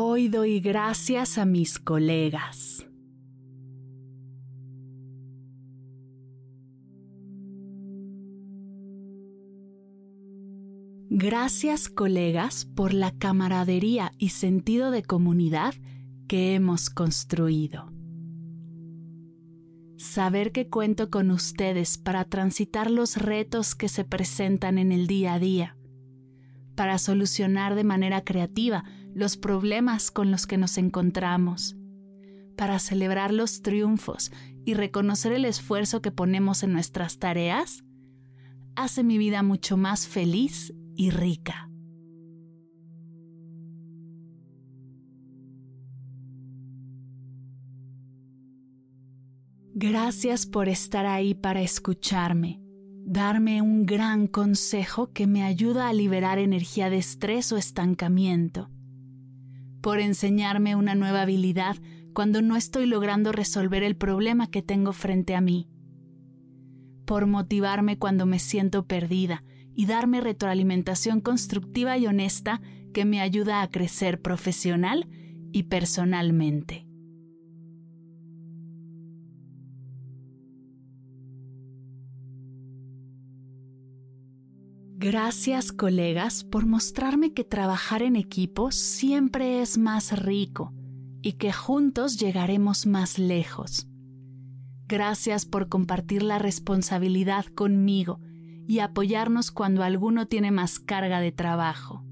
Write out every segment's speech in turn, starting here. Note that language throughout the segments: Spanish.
Hoy doy gracias a mis colegas. Gracias colegas por la camaradería y sentido de comunidad que hemos construido. Saber que cuento con ustedes para transitar los retos que se presentan en el día a día, para solucionar de manera creativa los problemas con los que nos encontramos, para celebrar los triunfos y reconocer el esfuerzo que ponemos en nuestras tareas, hace mi vida mucho más feliz y rica. Gracias por estar ahí para escucharme, darme un gran consejo que me ayuda a liberar energía de estrés o estancamiento por enseñarme una nueva habilidad cuando no estoy logrando resolver el problema que tengo frente a mí, por motivarme cuando me siento perdida y darme retroalimentación constructiva y honesta que me ayuda a crecer profesional y personalmente. Gracias colegas por mostrarme que trabajar en equipo siempre es más rico y que juntos llegaremos más lejos. Gracias por compartir la responsabilidad conmigo y apoyarnos cuando alguno tiene más carga de trabajo.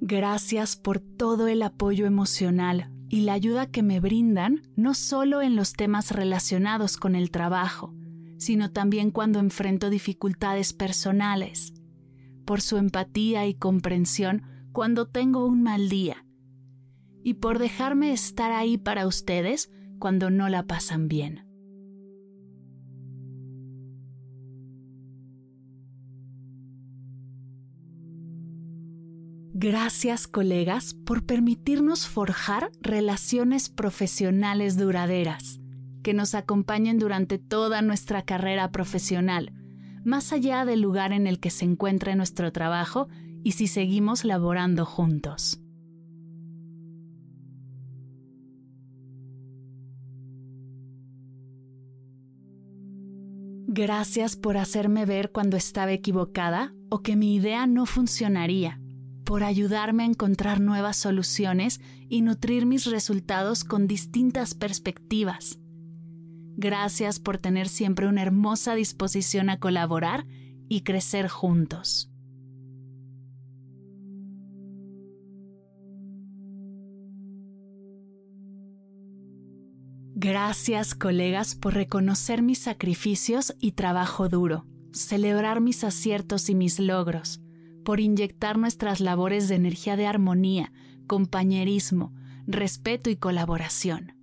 Gracias por todo el apoyo emocional y la ayuda que me brindan no solo en los temas relacionados con el trabajo, sino también cuando enfrento dificultades personales, por su empatía y comprensión cuando tengo un mal día, y por dejarme estar ahí para ustedes cuando no la pasan bien. Gracias colegas por permitirnos forjar relaciones profesionales duraderas, que nos acompañen durante toda nuestra carrera profesional, más allá del lugar en el que se encuentre nuestro trabajo y si seguimos laborando juntos. Gracias por hacerme ver cuando estaba equivocada o que mi idea no funcionaría por ayudarme a encontrar nuevas soluciones y nutrir mis resultados con distintas perspectivas. Gracias por tener siempre una hermosa disposición a colaborar y crecer juntos. Gracias colegas por reconocer mis sacrificios y trabajo duro, celebrar mis aciertos y mis logros, por inyectar nuestras labores de energía de armonía, compañerismo, respeto y colaboración.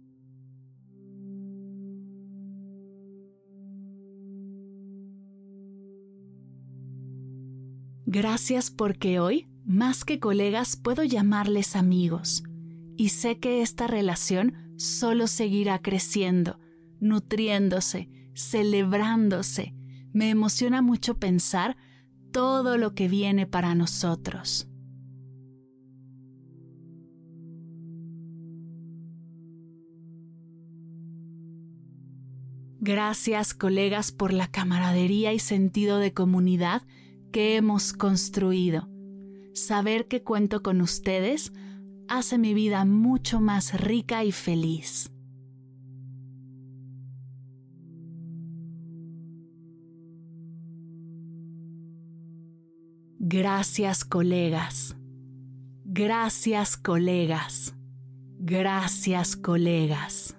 Gracias porque hoy, más que colegas, puedo llamarles amigos. Y sé que esta relación solo seguirá creciendo, nutriéndose, celebrándose. Me emociona mucho pensar todo lo que viene para nosotros. Gracias colegas por la camaradería y sentido de comunidad que hemos construido. Saber que cuento con ustedes hace mi vida mucho más rica y feliz. Gracias colegas. Gracias colegas. Gracias colegas.